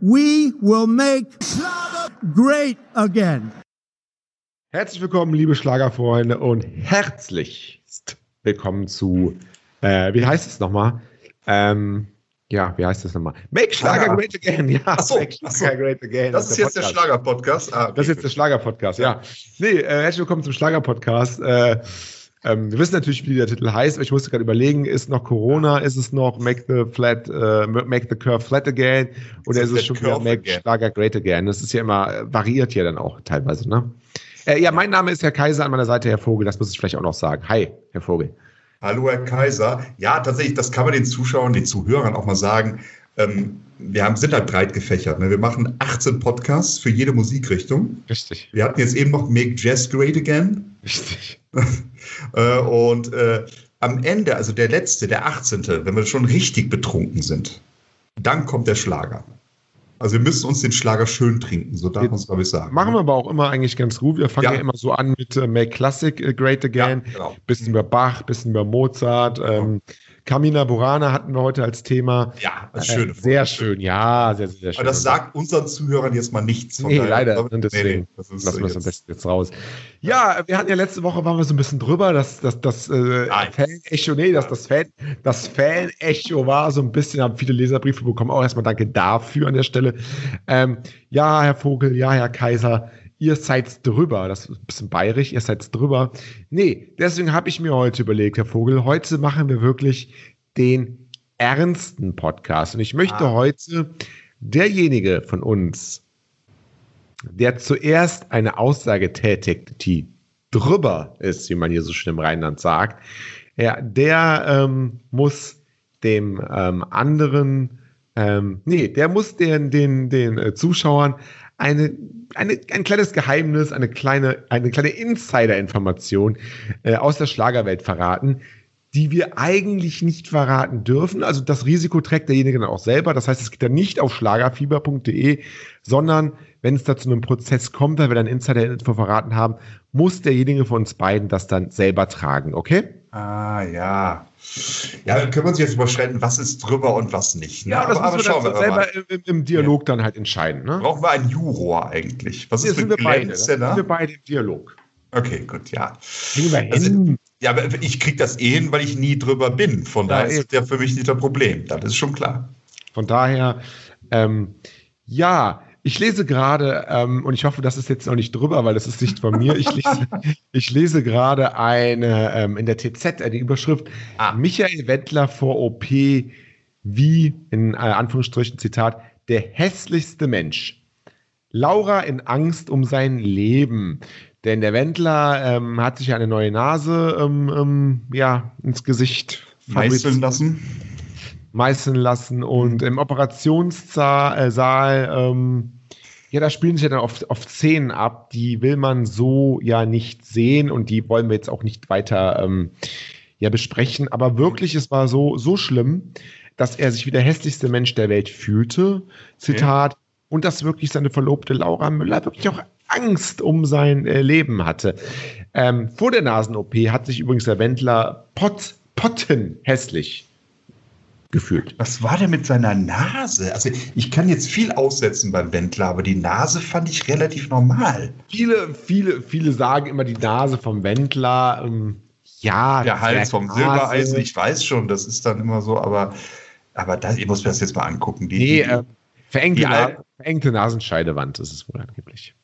We will make Schlager great again. Herzlich willkommen, liebe Schlagerfreunde, und herzlich willkommen zu, äh, wie heißt es nochmal? Ähm, ja, wie heißt das nochmal? Make Schlager Schlager. Great Again. Ja, Ach so, Make Schlager so. Great Again. Das ist jetzt der Podcast. Schlager-Podcast. Ah, okay. Das ist jetzt der Schlager-Podcast, ja. Nee, äh, herzlich willkommen zum Schlager-Podcast. Äh, ähm, wir wissen natürlich, wie der Titel heißt, aber ich musste gerade überlegen, ist noch Corona, ist es noch Make the Flat, äh, Make the Curve Flat Again oder Ist ist es schon wieder Make again? Schlager Great Again? Das ist ja immer, äh, variiert ja dann auch teilweise, ne? Äh, ja, mein Name ist Herr Kaiser, an meiner Seite Herr Vogel, das muss ich vielleicht auch noch sagen. Hi, Herr Vogel. Hallo, Herr Kaiser. Ja, tatsächlich, das kann man den Zuschauern, den Zuhörern auch mal sagen. Ähm, wir haben, sind halt breit gefächert. Ne? Wir machen 18 Podcasts für jede Musikrichtung. Richtig. Wir hatten jetzt eben noch Make Jazz Great Again. Richtig. Äh, und äh, am Ende, also der letzte, der 18., wenn wir schon richtig betrunken sind, dann kommt der Schlager. Also wir müssen uns den Schlager schön trinken, so darf man es, glaube ich, sagen. Machen wir aber auch immer eigentlich ganz gut. Wir fangen ja, Ja. immer so an mit äh, Make Classic äh, Great Again. Ja, genau. Bisschen über Bach, bisschen über Mozart. Ähm, Camina Burana hatten wir heute als Thema. Ja, das ist Äh, schöne sehr schön, ja, sehr, sehr schön. Aber das sagt unseren Zuhörern jetzt mal nichts. Von Nee, daher- leider. Und deswegen nee, das lassen wir es am besten jetzt raus. Ja, wir hatten ja letzte Woche, waren wir so ein bisschen drüber, dass das, das äh. Fan-Echo, nee, dass das Fan, das Fan-Echo war so ein bisschen, haben viele Leserbriefe bekommen. Auch erstmal danke dafür an der Stelle. Ähm, ja, Herr Vogel, ja, Herr Kaiser, ihr seid drüber. Das ist ein bisschen bayerisch, ihr seid drüber. Nee, deswegen habe ich mir heute überlegt, Herr Vogel, heute machen wir wirklich den ernsten Podcast. Und ich möchte Ah. heute derjenige von uns, der zuerst eine Aussage tätigt, die drüber ist, wie man hier so schön im Rheinland sagt, ja, der ähm, muss dem ähm, anderen, ähm, nee, der muss den, den, den äh, Zuschauern eine, eine, ein kleines Geheimnis, eine kleine, eine kleine Insider-Information äh, aus der Schlagerwelt verraten, die wir eigentlich nicht verraten dürfen. Also das Risiko trägt derjenige dann auch selber. Das heißt, es geht dann nicht auf schlagerfieber.de, sondern wenn es da zu einem Prozess kommt, weil wir dann Insider-Info verraten haben, muss derjenige von uns beiden das dann selber tragen, okay? Ah, ja. Ja, dann können wir uns jetzt überschreiten, was ist drüber und was nicht. Ne? aber, aber müssen wir schauen dann wir selber im, im- Dialog dann halt entscheiden. Ne? Brauchen wir einen Juror eigentlich? Was Hier ist sind mit wir beide. Ne? Sind wir beide im Dialog. Okay, gut, ja. Wir Also, hin. ja, aber ich kriege das eh hin, weil ich nie drüber bin. Von Ja, daher ist eben. das ja für mich nicht das Problem. Das ist schon klar. Von daher, ähm, ja, ich lese gerade, ähm, und ich hoffe, das ist jetzt noch nicht drüber, weil das ist nicht von mir. Ich lese, ich lese gerade eine ähm, in der TZ, eine Überschrift, Ah. Michael Wendler vor OP wie, in äh, Anführungsstrichen Zitat, der hässlichste Mensch. Laura in Angst um sein Leben. Denn der Wendler ähm, hat sich eine neue Nase ähm, ähm, ja, ins Gesicht Meißeln lassen. Meißeln lassen und im Operationssaal, äh, Saal, ähm, ja, da spielen sich ja dann oft, oft Szenen ab, die will man so ja nicht sehen und die wollen wir jetzt auch nicht weiter ähm, ja besprechen. Aber wirklich, es war so, so schlimm, dass er sich wie der hässlichste Mensch der Welt fühlte. Zitat. Und dass wirklich seine Verlobte Laura Müller wirklich auch Angst um sein äh, Leben hatte. Ähm, vor der Nasen-OP hat sich übrigens der Wendler pot, potten hässlich gefühlt. Was war denn mit seiner Nase? Also ich kann jetzt viel aussetzen beim Wendler, aber die Nase fand ich relativ normal. Viele, viele, viele sagen immer die Nase vom Wendler. Ähm, ja, Der Hals vom Nase. Silbereisen, ich weiß schon, das ist dann immer so, aber, aber das, ich muss mir das jetzt mal angucken. Die, Nee, die, äh, verengte, die Na verengte Nasenscheidewand ist es wohl angeblich.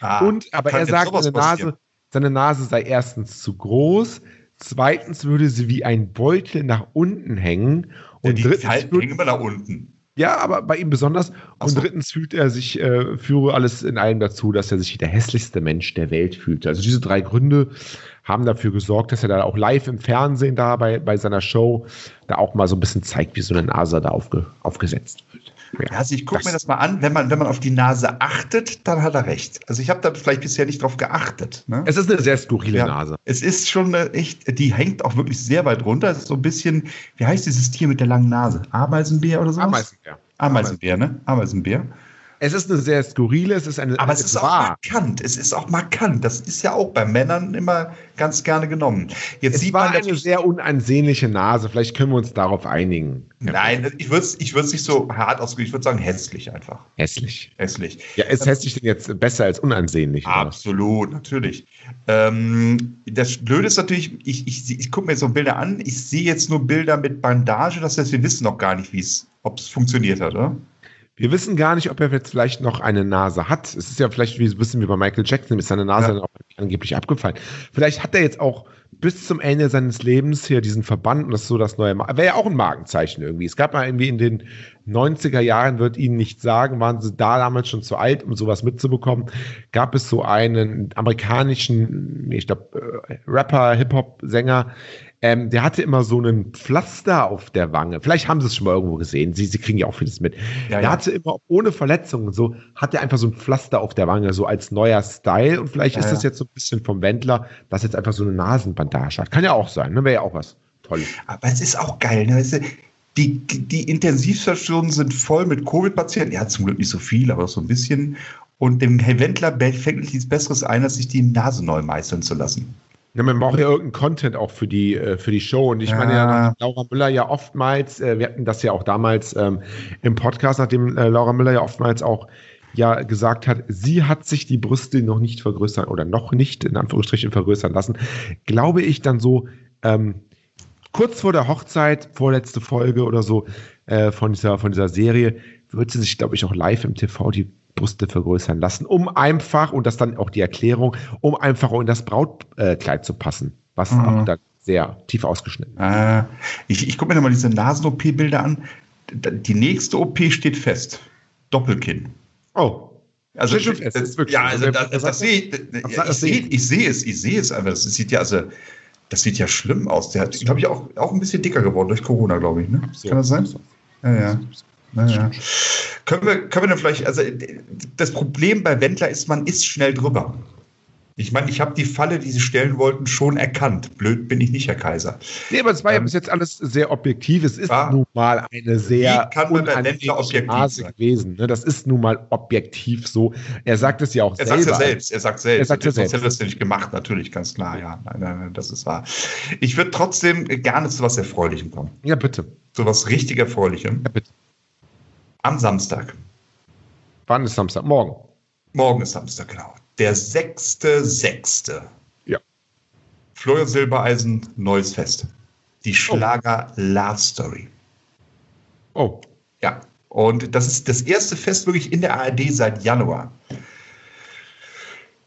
ah, Und, aber er sagt, seine? Nase, seine Nase sei erstens zu groß, zweitens würde sie wie ein Beutel nach unten hängen Ja, und die drittens würde- hängen immer nach unten. Ja, aber bei ihm besonders. Ach Und so. drittens fühlt er sich, äh, führe alles in allem dazu, dass er sich wie der hässlichste Mensch der Welt fühlt. Also diese drei Gründe haben dafür gesorgt, dass er da auch live im Fernsehen da bei, bei seiner Show da auch mal so ein bisschen zeigt, wie so eine Nase da aufge, aufgesetzt wird. Ja, also ich gucke mir das mal an, wenn man, wenn man auf die Nase achtet, dann hat er recht. Also ich habe da vielleicht bisher nicht drauf geachtet. Ne? Es ist eine sehr skurrile Ja, Nase. Es ist schon eine echt, die hängt auch wirklich sehr weit runter. Es ist so ein bisschen, wie heißt dieses Tier mit der langen Nase? Ameisenbär oder so? Ameisenbär. Ameisenbär, ne? Ameisenbär. Es ist eine sehr skurrile, es ist eine. Aber es ist auch wahr. markant. Es ist auch markant. Das ist ja auch bei Männern immer ganz gerne genommen. Jetzt Es sieht war man eine sehr unansehnliche Nase. Vielleicht können wir uns darauf einigen. Nein, ich würde es ich würd's nicht so hart ausdrücken. Ich würde sagen, hässlich einfach. Hässlich. Hässlich. Ja, ist hässlich denn jetzt besser als unansehnlich? oder? Absolut, natürlich. Ähm, das Blöde ist natürlich, ich, ich, ich gucke mir jetzt so Bilder an, ich sehe jetzt nur Bilder mit Bandage, das heißt, wir wissen noch gar nicht, wie es, ob es funktioniert hat, oder? Wir wissen gar nicht, ob er jetzt vielleicht noch eine Nase hat. Es ist ja vielleicht wie ein bisschen wie bei Michael Jackson, ist seine Nase Ja. dann auch angeblich abgefallen. Vielleicht hat er jetzt auch bis zum Ende seines Lebens hier diesen Verband und das ist so das neue Wäre ja auch ein Markenzeichen irgendwie. Es gab mal irgendwie in den 90er Jahren, wird Ihnen nicht sagen, waren sie da damals schon zu alt, um sowas mitzubekommen, gab es so einen amerikanischen, ich glaube, äh, Rapper, Hip-Hop-Sänger, ähm, der hatte immer so einen Pflaster auf der Wange. Vielleicht haben Sie es schon mal irgendwo gesehen. Sie, Sie kriegen ja auch vieles mit. Ja, der ja. hatte immer ohne Verletzungen so, hat er einfach so ein Pflaster auf der Wange, so als neuer Style. Und vielleicht Ja, ist das jetzt so ein bisschen vom Wendler, dass jetzt einfach so eine Nasenbandage hat. Kann ja auch sein, ne? Wäre ja auch was Tolles. Aber es ist auch geil, ne? Weißt du, die, die Intensivstationen sind voll mit Covid-Patienten. Ja, zum Glück nicht so viel, aber so ein bisschen. Und dem Herr Wendler fällt nichts Besseres ein, als sich die Nase neu meißeln zu lassen. Ja, man braucht ja irgendeinen Content auch für die, äh, für die Show. Und ich meine ja, Ja. nachdem Laura Müller ja oftmals, äh, wir hatten das ja auch damals ähm, im Podcast, nachdem äh, Laura Müller ja oftmals auch ja gesagt hat, sie hat sich die Brüste noch nicht vergrößern oder noch nicht in Anführungsstrichen vergrößern lassen, glaube ich dann so, ähm, kurz vor der Hochzeit, vorletzte Folge oder so äh, von, dieser, von dieser Serie, wird sie sich, glaube ich, auch live im TV die Brüste vergrößern lassen, um einfach, und das dann auch die Erklärung, um einfach in das Brautkleid Kleid zu passen, was Mhm. auch dann sehr tief ausgeschnitten ist. Äh, ich ich gucke mir nochmal diese Nasen-OP-Bilder an. Die nächste OP steht fest. Doppelkinn. Oh, Also, das, ist wirklich ja, so. also das, das, das sehe Ja, ich das sehe ich sehe es, ich sehe es einfach. Das sieht ja, also, das sieht ja schlimm aus. Der hat, glaube ich, auch, auch ein bisschen dicker geworden durch Corona, glaube ich. Ne? Kann das sein? Ja, ja. Ja, ja. Können, wir, können wir dann vielleicht, also das Problem bei Wendler ist, man ist schnell drüber. Ich meine, ich habe die Falle, die sie stellen wollten, schon erkannt. Blöd bin ich nicht, Herr Kaiser. Nee, aber es war ja Ähm, bis jetzt alles sehr objektiv. Es ist war- nun mal eine sehr unangenehme sein? gewesen. Ne? Das ist nun mal objektiv so. Er sagt es ja auch Er sagt selber. es ja selbst, er sagt selbst. Er sagt ja Sonst selbst. hätte er es ja nicht gemacht, natürlich, ganz klar, ja. Nein, nein, nein, das ist wahr. Ich würde trotzdem gerne zu was Erfreulichem kommen. Ja, bitte. Zu was richtig Erfreulichem. Ja, bitte. Am Samstag. Wann ist Samstag? Morgen. Morgen ist Samstag, genau. Der 6.6. Ja. Florian Silbereisen, neues Fest. Die Schlager Love Story. Oh, Ja. Und das ist das erste Fest wirklich in der ARD seit Januar.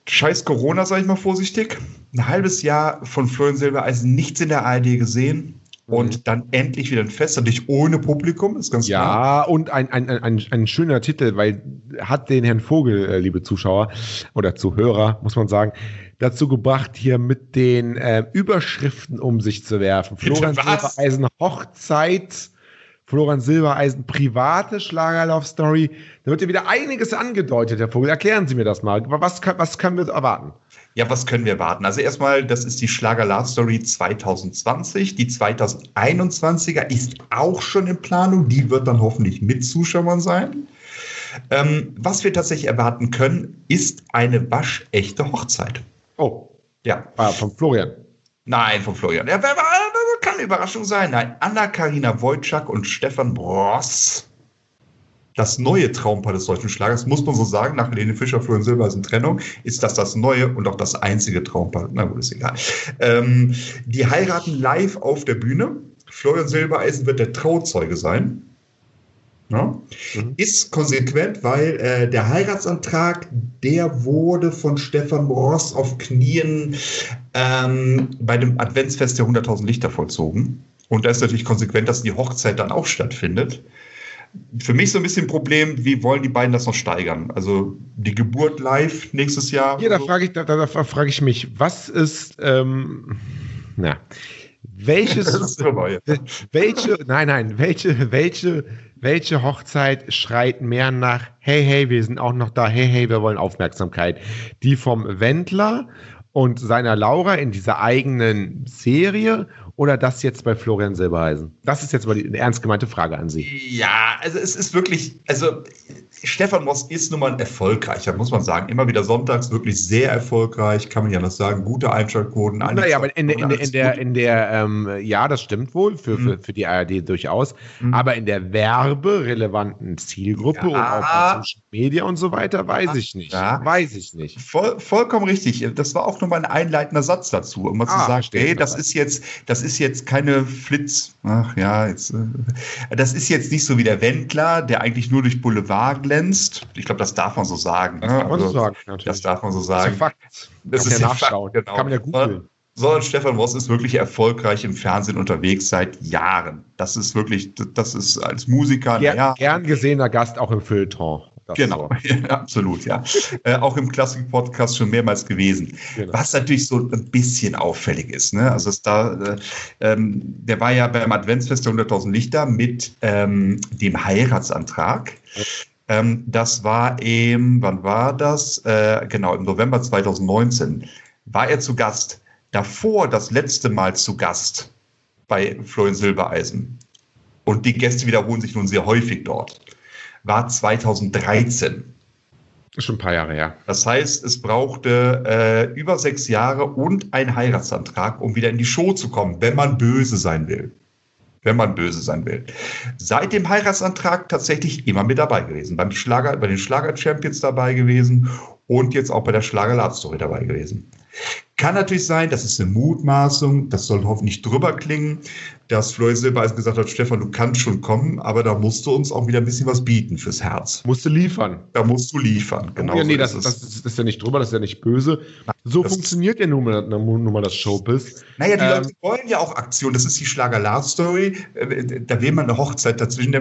Scheiß Corona, sage ich mal vorsichtig. Ein halbes Jahr von Florian Silbereisen nichts in der ARD gesehen. Und dann endlich wieder ein Fest, natürlich ohne Publikum, ist ganz klar. Ja, und ein, ein, ein, ein, schöner Titel, weil hat den Herrn Vogel, äh, liebe Zuschauer oder Zuhörer, muss man sagen, dazu gebracht, hier mit den äh, Überschriften um sich zu werfen. Florian was? Silbereisen Hochzeit, Florian Silbereisen private Schlager-Love-Story. Da wird ja wieder einiges angedeutet, Herr Vogel. Erklären Sie mir das mal. Was, kann, was können wir erwarten? Ja, was können wir erwarten? Also erstmal, das ist die Schlager Love Story 2020. Die 2021er ist auch schon in Planung. Die wird dann hoffentlich mit Zuschauern sein. Ähm, was wir tatsächlich erwarten können, ist eine waschechte Hochzeit. Oh, Ja, ah, von Florian. nein, von Florian. Ja, kann eine Überraschung sein. Nein, Anna-Karina Wojcik und Stefan Bross. Das neue Traumpaar des deutschen Schlagers, muss man so sagen, nach Helene Fischer, Florian Silbereisen Trennung, ist das das neue und auch das einzige Traumpaar. Na gut, ist egal. Ähm, die heiraten live auf der Bühne. Florian Silbereisen wird der Trauzeuge sein. Ja? Mhm. Ist konsequent, weil äh, der Heiratsantrag, der wurde von Stefan Ross auf Knien ähm, bei dem Adventsfest der 100.000 Lichter vollzogen. Und da ist natürlich konsequent, dass die Hochzeit dann auch stattfindet. Für mich so ein bisschen ein Problem, wie wollen die beiden das noch steigern? Also die Geburt live nächstes Jahr. Hier, da frage ich, da, da, da frage ich mich, was ist, ähm, na, welches, ist drüber, ja. welche, nein, nein, welche, welche, welche Hochzeit schreit mehr nach, hey, hey, wir sind auch noch da, hey, hey, wir wollen Aufmerksamkeit? Die vom Wendler und seiner Laura in dieser eigenen Serie oder das jetzt bei Florian Silbereisen? Das ist jetzt mal die, ernst gemeinte Frage an Sie. Ja, also es ist wirklich, also Stefan Moss ist nun mal erfolgreicher, muss man sagen. Immer wieder sonntags wirklich sehr erfolgreich, kann man ja noch sagen. Gute Einschaltquoten. Naja, aber in, in, in, der, in der ähm, ja, das stimmt wohl, für, für, für die ARD durchaus. Mhm. Aber in der werberelevanten Zielgruppe ja. und auch bei Social Media und so weiter, weiß ich nicht. Ja. Weiß ich nicht. Voll, vollkommen richtig. Das war auch nochmal ein einleitender Satz dazu, um mal ah, zu sagen, hey, das ist jetzt, das ist jetzt keine Flitz, ach ja, jetzt, äh, das ist jetzt nicht so wie der Wendler, der eigentlich nur durch Boulevard glänzt. Ich glaube, das darf man so sagen. Das darf man so also, sagen, natürlich. Das darf man so sagen. Das ist ja Fakt. Das Kann ist ja nachschauen. Fakt, genau. Kann man ja googeln sondern Stefan Ross ist wirklich erfolgreich im Fernsehen unterwegs seit Jahren. Das ist wirklich, das ist als Musiker. Ger ja, gern gesehener Gast auch im Feuilleton. genau, ja, absolut, ja. äh, auch im Klassik-Podcast schon mehrmals gewesen. Genau. Was natürlich so ein bisschen auffällig ist. Ne? Also ist da, äh, ähm, der war ja beim Adventsfest der 100.000 Lichter mit ähm, dem Heiratsantrag. Ähm, das war im, wann war das? Äh, genau, im November 2019 war er zu Gast. Davor das letzte Mal zu Gast bei Florian Silbereisen. Und die Gäste wiederholen sich nun sehr häufig dort. War 2013. Schon ein paar Jahre her. Das heißt, es brauchte äh, über sechs Jahre und ein Heiratsantrag, um wieder in die Show zu kommen, wenn man böse sein will wenn man böse sein will. Seit dem Heiratsantrag tatsächlich immer mit dabei gewesen. Beim Schlager, bei den Schlager-Champions dabei gewesen und jetzt auch bei der Schlager-Love-Story dabei gewesen. Kann natürlich sein, das ist eine Mutmaßung, das soll hoffentlich drüber klingen, dass Florian Silbereisen gesagt hat, Stefan, du kannst schon kommen, aber da musst du uns auch wieder ein bisschen was bieten fürs Herz. Musst du liefern. Da musst du liefern, genau. Ja, nee, so das, ist das, das, ist ja nicht drüber, das ist ja nicht böse. So das funktioniert ja nun mal, nun mal das Showbiz. Naja, die ähm, Leute wollen ja auch Aktion. Das ist die Schlager Love Story. Äh, da will man eine Hochzeit dazwischen.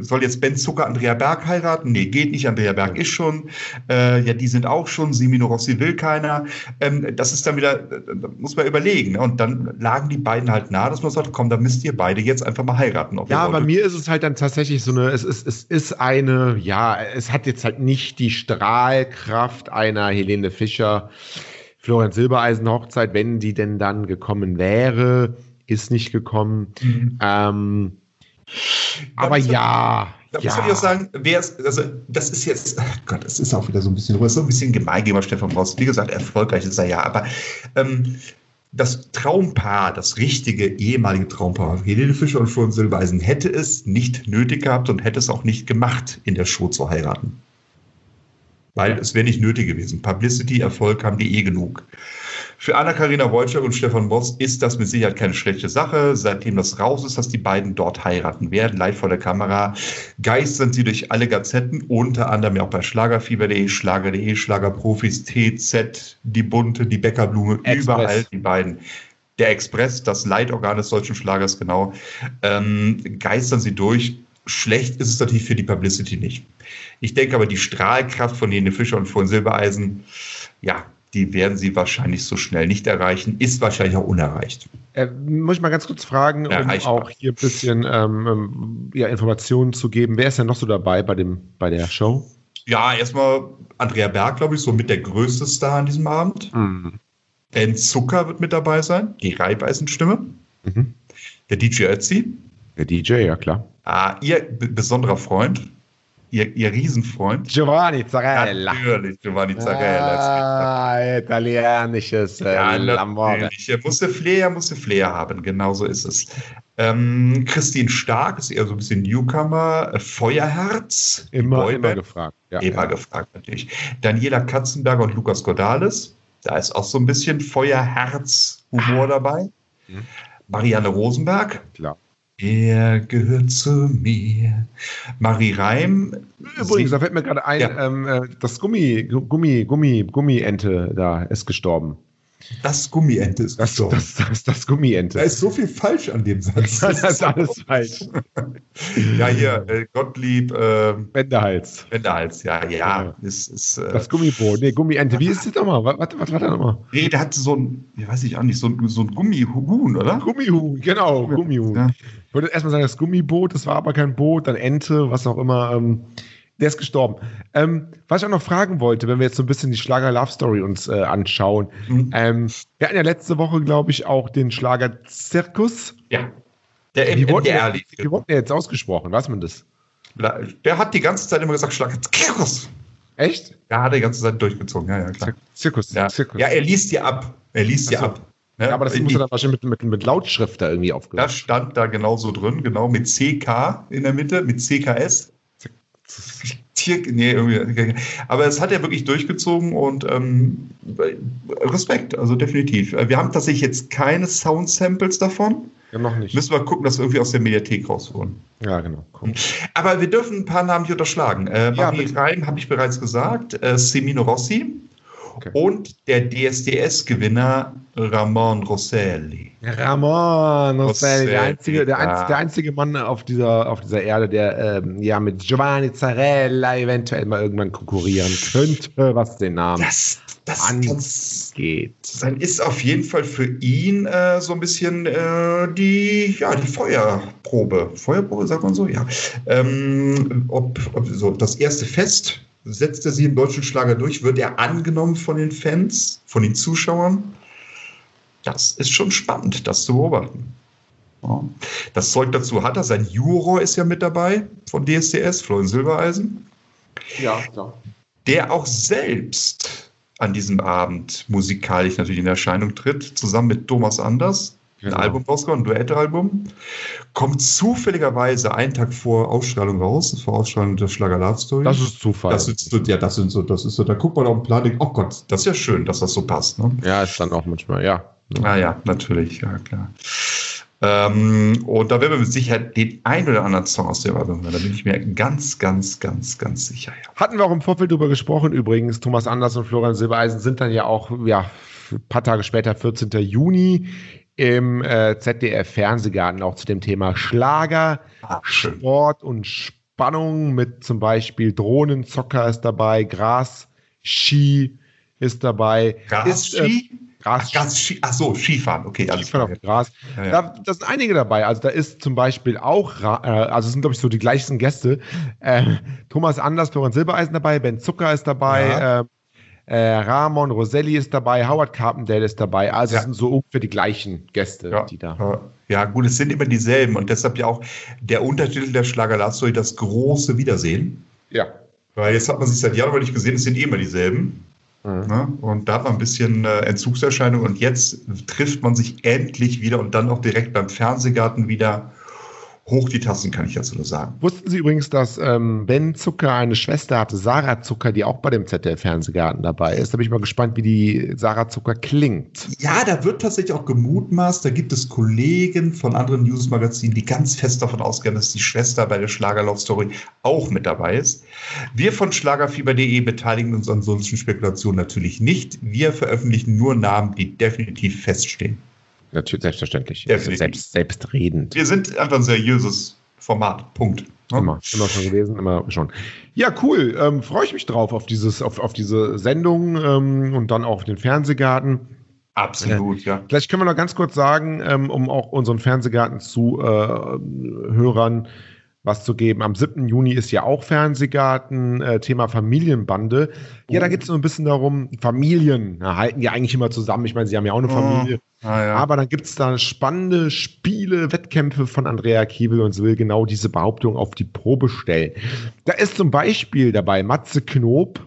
Soll jetzt Ben Zucker Andrea Berg heiraten? Nee, geht nicht. Andrea Berg ist schon. Äh, ja, die sind auch schon. Simino Rossi will keiner. Ähm, das ist dann wieder, da muss man überlegen. Ne? Und dann lagen die beiden halt nah, dass man sagt, komm, da müsst ihr beide jetzt einfach mal heiraten. Ja, bei mir ist es halt dann tatsächlich so eine, es ist, es ist eine, ja, es hat jetzt halt nicht die Strahlkraft einer Helene Fischer Fischer, Florian Silbereisen Hochzeit, wenn die denn dann gekommen wäre, ist nicht gekommen. Mhm. Ähm, aber ja. Da ja. muss man ja sagen, wer ist, also das ist jetzt, Gott, das ist auch wieder so ein bisschen, so ein bisschen gemein gegenüber Stefan Ross. Wie gesagt, erfolgreich ist er ja, aber ähm, das Traumpaar, das richtige ehemalige Traumpaar, Helene Fischer und Florian Silbereisen, hätte es nicht nötig gehabt und hätte es auch nicht gemacht, in der Show zu heiraten weil es wäre nicht nötig gewesen. Publicity, Erfolg haben die eh genug. Für Anna-Karina Wojcik und Stefan Boss ist das mit Sicherheit keine schlechte Sache. Seitdem das raus ist, dass die beiden dort heiraten werden, live vor der Kamera, geistern sie durch alle Gazetten, unter anderem auch bei Schlagerfieber.de, Schlager.de, Schlagerprofis, TZ, die Bunte, die Bäckerblume, Express. überall die beiden. Der Express, das Leitorgan des deutschen Schlagers, genau, ähm, geistern sie durch Schlecht ist es natürlich für die Publicity nicht. Ich denke aber, die Strahlkraft von Helene Fischer und von Silbereisen, ja, die werden sie wahrscheinlich so schnell nicht erreichen, ist wahrscheinlich auch unerreicht. Äh, muss ich mal ganz kurz fragen, um auch hier ein bisschen ähm, ähm, ja, Informationen zu geben. Wer ist denn noch so dabei bei, dem, bei der Show? Ja, erstmal Andrea Berg, glaube ich, so mit der größte Star an diesem Abend. Mhm. Ben Zucker wird mit dabei sein, die Reibeisenstimme. Mhm. Der DJ Ötzi. Der DJ, ja klar. Ah, ihr besonderer Freund, ihr, ihr Riesenfreund. Giovanni Zarella. Natürlich, Giovanni Zarella. Ah, italienisches äh, ja, natürlich. Er musste Flair, musste Flair haben, genau so ist es. Ähm, Christine Stark ist eher so ein bisschen Newcomer. Feuerherz. Immer, immer gefragt. Ja, immer ja. gefragt, natürlich. Daniela Katzenberger und Lukas Gordales. Da ist auch so ein bisschen Feuerherz-Humor ah. dabei. Mhm. Marianne Rosenberg. Klar. Er gehört zu mir. Marie Reim. Übrigens, da fällt mir gerade ein, ja. ähm, äh, das Gummi, Gummi, Gummi, Gummiente da ist gestorben. Das Gummiente ist das, gestorben. Das, das, das, Gummiente. Da ist so viel falsch an dem Satz. Das, ist alles falsch. ja, hier, äh, Gottlieb. Äh, Wendehals. Wendehals, ja, ja. ja. Ist, ist, äh, das Gummiboot, nee, Gummiente. Wie ist das nochmal? Was, was, was war da nochmal? Nee, der hatte so ein, ich weiß ich auch nicht, so ein, so ein Gummihuhn, oder? Gummihuhn, genau, Gummihuhn. Ja. Ich wollte erstmal sagen, das Gummiboot, das war aber kein Boot, dann Ente, was auch immer. Ähm, der ist gestorben. Ähm, was ich auch noch fragen wollte, wenn wir jetzt so ein bisschen die Schlager Love Story uns äh, anschauen. Mhm. Ähm, wir hatten ja letzte Woche, glaube ich, auch den Schlager Zirkus. Ja. Der wie, wurden der, wie wurden der jetzt ausgesprochen? Weiß man das? Der hat die ganze Zeit immer gesagt, Schlag Zirkus. Echt? Ja, hat er die ganze Zeit durchgezogen, ja, ja, klar. Zirkus, Ja, Zirkus. ja er liest dir ab. Er liest dir Ach so. ab. Ne? Ja, aber das Ich- muss er dann wahrscheinlich mit, mit, mit Lautschrift da irgendwie aufgehört. Das stand da genauso drin, genau mit CK in der Mitte, mit CKS. Tier, nee, irgendwie. Aber es hat er wirklich durchgezogen und ähm, Respekt, also definitiv. Wir haben tatsächlich jetzt keine Sound-Samples davon. Ja, noch nicht. Müssen wir gucken, dass wir irgendwie aus der Mediathek rausholen. Ja, genau. Komm. Aber wir dürfen ein paar Namen hier unterschlagen. Äh, Ja. Reim habe ich bereits gesagt, äh, Semino Rossi Okay. und der DSDS-Gewinner Ramon Rosselli. Ramon Rosselli, der einzige, der, einzige, der einzige Mann auf dieser, auf dieser Erde, der ähm, ja mit Giovanni Zarella eventuell mal irgendwann konkurrieren könnte, was den Namen Das, das, das angeht. dann ist auf jeden Fall für ihn äh, so ein bisschen äh, die, ja, die Feuerprobe. Feuerprobe, sagt man so, ja. Ähm, ob, ob so das erste Fest setzt er sie im deutschen Schlager durch, wird er angenommen von den Fans, von den Zuschauern. Das ist schon spannend, das zu beobachten. Ja. Das Zeug dazu hat er. Sein Juror ist ja mit dabei von DSDS, Florian Silbereisen Ja, klar. der auch selbst an diesem Abend musikalisch natürlich in Erscheinung tritt, zusammen mit Thomas Anders, ein Genau. Album rausgekommen, ein Duettalbum, kommt zufälligerweise einen Tag vor Ausstrahlung raus, vor Ausstrahlung der Schlager Love Story. Das ist Zufall. das ist so, ja, das sind so, das ist so, da guckt man auf den Plan, denkt, oh Gott, das ist ja schön, dass das so passt, ne? ja, ist dann auch manchmal, ja. Ah ja, natürlich, ja klar. Ähm, und da werden wir mit Sicherheit den ein oder anderen Song aus dem Album hören. Da bin ich mir ganz, ganz, ganz, ganz sicher. Ja. Hatten wir auch im Vorfeld drüber gesprochen übrigens. Thomas Anders und Florian Silbereisen sind dann ja auch, ja, ein paar Tage später, 14. Juni, im äh, ZDF-Fernsehgarten auch zu dem Thema Schlager, Ah, schön. Sport und Spannung mit zum Beispiel Drohnenzocker ist dabei, Gras, Ski ist dabei. Ist, äh, Gas-Ski? Gras, Gas Ski, ach so, Skifahren, okay, alles Skifahren auf Gras. Ja, ja. Da, da sind einige dabei. Also da ist zum Beispiel auch, äh, also es sind glaube ich so die gleichen Gäste. Äh, Thomas Anders, Florian Silbereisen dabei, Ben Zucker ist dabei, Ja. Äh, Ramon Roselli ist dabei, Howard Carpendale ist dabei. Also Ja. es sind so ungefähr die gleichen Gäste, Ja, die da. ja. ja, gut, es sind immer dieselben und deshalb ja auch der Untertitel der Schlager Story, das große Wiedersehen. Ja. Weil jetzt hat man sich seit Jahren aber nicht gesehen, es sind eh immer dieselben. Mhm. Ne? Und da hat man ein bisschen äh, Entzugserscheinung und jetzt trifft man sich endlich wieder und dann auch direkt beim Fernsehgarten wieder. Hoch die Tassen, kann ich dazu nur sagen. Wussten Sie übrigens, dass ähm, Ben Zucker eine Schwester hatte, Sarah Zucker, die auch bei dem ZDF-Fernsehgarten dabei ist? Da bin ich mal gespannt, wie die Sarah Zucker klingt. Ja, da wird tatsächlich auch gemutmaßt. Da gibt es Kollegen von anderen Newsmagazinen, die ganz fest davon ausgehen, dass die Schwester bei der Schlager Love Story auch mit dabei ist. Wir von Schlagerfieber.de beteiligen uns an solchen Spekulationen natürlich nicht. Wir veröffentlichen nur Namen, die definitiv feststehen. Natürlich, selbstverständlich. Definitiv. Selbst, selbstredend. Wir sind einfach ein seriöses Format. Punkt. Ne? Immer, immer schon gewesen, immer schon. Ja, cool. Ähm, Freue ich mich drauf auf dieses, auf, auf diese Sendung ähm, und dann auch auf den Fernsehgarten. Absolut, ja. Vielleicht können wir noch ganz kurz sagen, ähm, um auch unseren Fernsehgarten zu äh, Hörern was zu geben. Am 7. Juni ist ja auch Fernsehgarten, äh, Thema Familienbande. Ja, da geht es so ein bisschen darum, Familien na, halten ja eigentlich immer zusammen. Ich meine, sie haben ja auch eine Oh, Familie. Ah, ja. Aber dann gibt es da spannende Spiele, Wettkämpfe von Andrea Kiebel und sie will genau diese Behauptung auf die Probe stellen. Da ist zum Beispiel dabei Matze Knob,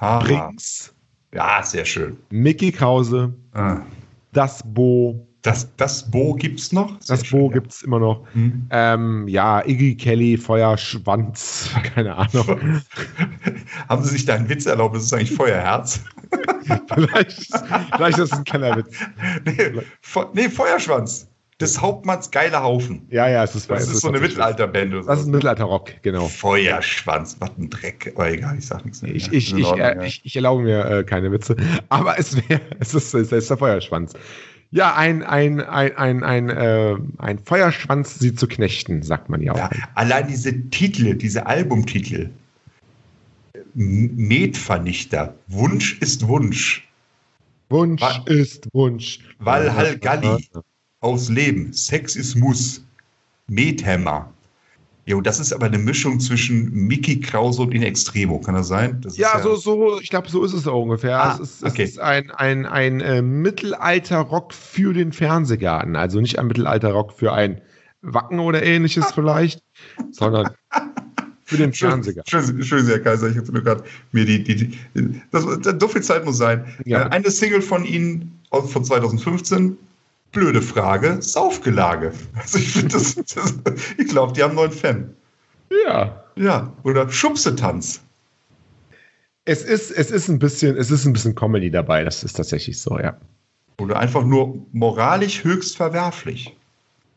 Haha. Brings, Ja, sehr schön. Mickey Krause, Ah. das Bo, Das, das Bo gibt's noch? Sehr das schön, Bo ja. gibt es immer noch. Hm. Ähm, ja, Iggy Kelly, Feuerschwanz, keine Ahnung. Haben Sie sich da einen Witz erlaubt? Das ist eigentlich Feuerherz. vielleicht, vielleicht ist es ein kleiner Witz. nee, Fe nee, Feuerschwanz. Des Hauptmanns geiler Haufen. Ja, ja, es ist Das es ist so eine Mittelalterband. Das ist ein Mittelalter-Rock, genau. Feuerschwanz, was ein Dreck. Aber egal, ich sag nichts mehr. Ich, ich, ich, Ordnung, äh, ja. ich, erlaube mir äh, keine Witze. Aber es wäre, es ist, es ist der Feuerschwanz. Ja, ein, ein, ein, ein, ein, äh, ein Feuerschwanz, sie zu knechten, sagt man ja auch. Ja, allein diese Titel, diese Albumtitel. M- Metvernichter. Wunsch ist Wunsch. Wunsch Wa- ist Wunsch. Walhall Galli. Aus Leben. Sex ist Muss. Methämmer. Jo, das ist aber eine Mischung zwischen Mickey Krause und In Extremo. Kann das sein? Das ist Ja, so, so, ich glaube, so ist es auch ungefähr. Ah, es ist, okay. es ist ein, ein, ein äh, Mittelalter-Rock für den Fernsehgarten. Also nicht ein Mittelalter-Rock für ein Wacken oder ähnliches vielleicht, sondern für den Fernseher. Schön, schön, Herr Kaiser. Ich habe nur gerade mir die, die, die das, so viel Zeit muss sein. Ja. Äh, Eine Single von Ihnen von 2015. Blöde Frage. Saufgelage. Also ich finde das, das, ich glaube, die haben einen neuen Fan. Ja. Ja. Oder Schubsetanz. Es ist, es ist ein bisschen, es ist ein bisschen Comedy dabei, das ist tatsächlich so, ja. Oder einfach nur moralisch höchst verwerflich.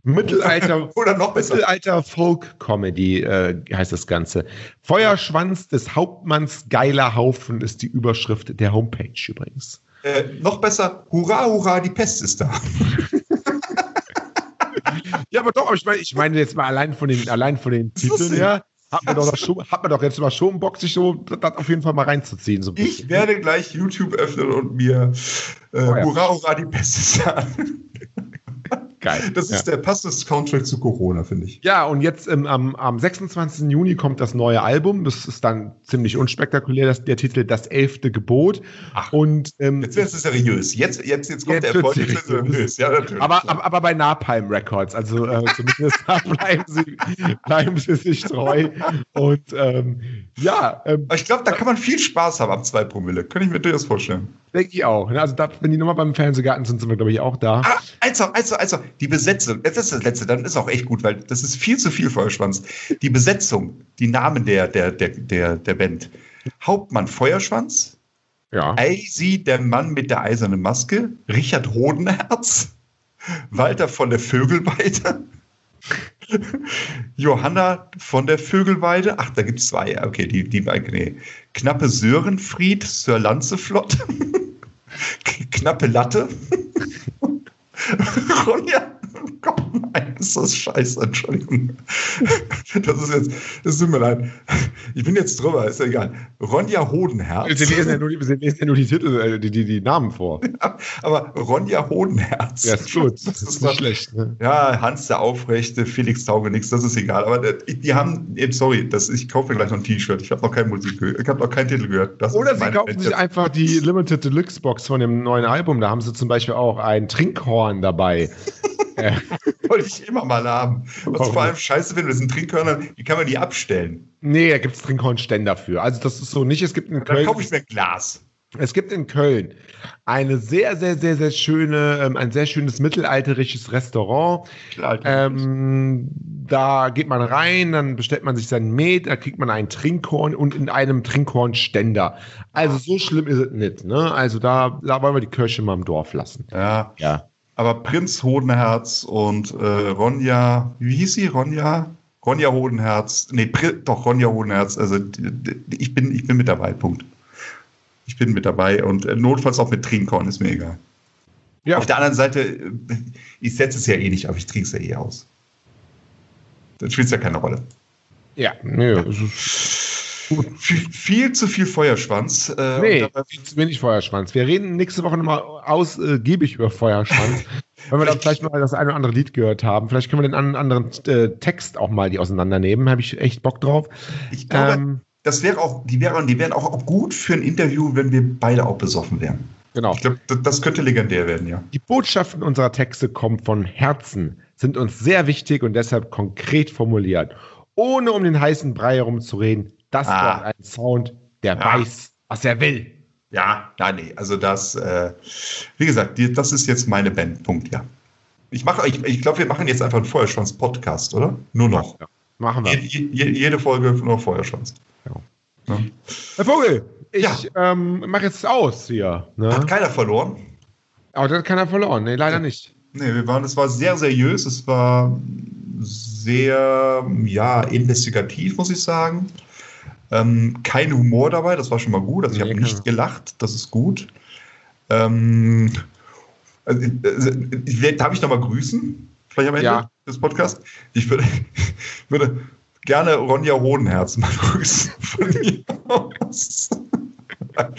Mittelalter, Oder noch besser. Mittelalter Folk Comedy äh, heißt das Ganze. Feuerschwanz des Hauptmanns geiler Haufen ist die Überschrift der Homepage übrigens. Äh, noch besser. Hurra, hurra, die Pest ist da. Ja, aber doch, aber ich meine, ich meine jetzt mal allein von den, allein von den Titeln her, hat man, doch schon, hat man doch jetzt mal schon Bock, sich so das auf jeden Fall mal reinzuziehen. So Ich werde gleich YouTube öffnen und mir äh, Oh ja. Hurra, hurra, die Pest ist da. Geil. Das ist der passende Soundtrack zu Corona, finde ich. Ja, und jetzt ähm, am, am 26. Juni kommt das neue Album. Das ist dann ziemlich unspektakulär, das, der Titel Das elfte Gebot. Ach. und ähm, Jetzt wird es seriös. Jetzt, jetzt, jetzt kommt Jetzt der Erfolg seriös. seriös. Ja, natürlich. aber, aber, aber bei Napalm Records, also äh, zumindest da bleiben sie, bleiben sie sich treu. Und ähm, ja, ähm, ich glaube, da kann man viel Spaß haben ab 2 Promille. Könnte ich mir durchaus vorstellen. denke ich auch. Also da, wenn die nochmal beim Fernsehgarten sind, sind wir, glaube ich, auch da. Ah, noch, eins noch. Die Besetzung, das ist das letzte, dann ist auch echt gut, weil das ist viel zu viel Feuerschwanz. Die Besetzung, die Namen der, der, der, der, der Band. Hauptmann Feuerschwanz, Ja. Eisi, der Mann mit der eisernen Maske, Richard Hodenherz, Walter von der Vögelweide, Johanna von der Vögelweide, ach, da gibt es zwei, okay, die, die, nee. Knappe Sörenfried, Sir Lanzeflott, Knappe Latte, Ronja, Gott, nein, ist das scheiße, Entschuldigung. Das ist jetzt, das tut mir leid. Ich bin jetzt drüber, ist ja egal. Ronja Hodenherz. Sie lesen ja nur die, lesen ja nur die Titel, äh, die, die, die Namen vor. Aber Ronja Hodenherz. Ja, ist gut. Das Das ist nicht schlecht. Ne? Ja, Hans der Aufrechte, Felix Taugenix, das ist egal. Aber äh, die haben, eben, sorry, das, ich kaufe mir gleich noch ein T-Shirt. Ich habe noch keine Musik gehört. Ich habe noch keinen Titel gehört. Das Oder sie kaufen Band sich einfach die Limited Deluxe Box von dem neuen Album. Da haben sie zum Beispiel auch ein Trinkhorn dabei. Äh, Wollte ich immer mal haben. Was Warum? vor allem scheiße finde, das sind Trinkhörner, die kann man nie abstellen. nee, da gibt es Trinkhornständer für. Also das ist so nicht. Es gibt in Dann Köln, kaufe ich mir ein Glas. es gibt in Köln eine sehr, sehr, sehr, sehr schöne, ähm, ein sehr schönes mittelalterliches Restaurant. Ähm, da geht man rein, dann bestellt man sich seinen Met, da kriegt man ein Trinkhorn und in einem Trinkhornständer. Also so schlimm ist es nicht. Ne? Also da, da wollen wir die Kirche mal im Dorf lassen. ja, Ja. Aber Prinz Hodenherz und äh, Ronja, wie hieß sie? Ronja? Ronja Hodenherz. Nee, Pri doch, Ronja Hodenherz. Also ich bin, ich bin mit dabei, Punkt. Ich bin mit dabei und äh, notfalls auch mit Trinkhorn, ist mir egal. Ja. Auf der anderen Seite, äh, ich setze es ja eh nicht, aber ich trinke es ja eh aus. Dann spielt es ja keine Rolle. Ja, nö, ist Viel, viel zu viel Feuerschwanz. Äh, Nee, viel zu wenig Feuerschwanz. Wir reden nächste Woche nochmal ausgiebig über Feuerschwanz. Wenn wir dann vielleicht mal das eine oder andere Lied gehört haben. Vielleicht können wir den an- anderen äh, Text auch mal die auseinandernehmen. Habe ich echt Bock drauf. ich glaube, Ähm, das wäre auch, die wären, die wären auch, gut für ein Interview, wenn wir beide auch besoffen wären. genau. Ich glaube, das, das könnte legendär werden, ja. Die Botschaften unserer Texte kommen von Herzen, sind uns sehr wichtig und deshalb konkret formuliert. Ohne um den heißen Brei herumzureden. Das Ah. braucht einen Sound, der Ja. weiß, was er will. Ja, nein, nee. Also das, äh, wie gesagt, die, das ist jetzt meine Band. Punkt, ja. Ich ich, ich glaube, wir machen jetzt einfach einen Feuerschwanz-Podcast, oder? Nur noch. Ja, machen wir. Je, je, jede Folge nur Feuerschwanz. Ja. Ja. Herr Vogel, ich ähm, mache jetzt aus hier. Ne? Hat keiner verloren. Aber das hat keiner verloren. Nee, leider nicht. Nee, wir waren, es war sehr seriös, es war sehr, ja, investigativ, muss ich sagen. Ähm, kein Humor dabei, das war schon mal gut. Also ich habe nicht gelacht, das ist gut. Ähm, also, äh, darf ich nochmal grüßen? Vielleicht am Ende Ja. des Podcasts? Ich würde, würde gerne Ronja Hodenherz mal grüßen von mir aus. Das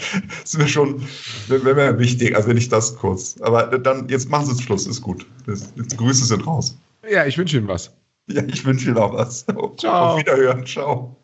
ist mir schon, wäre mir wichtig, also wenn ich das kurz. Aber dann, jetzt machen Sie es Schluss, ist gut. Jetzt Grüße sind raus. Ja, ich wünsche Ihnen was. Ja, ich wünsche Ihnen auch was. Ciao. Auf Wiederhören. Ciao.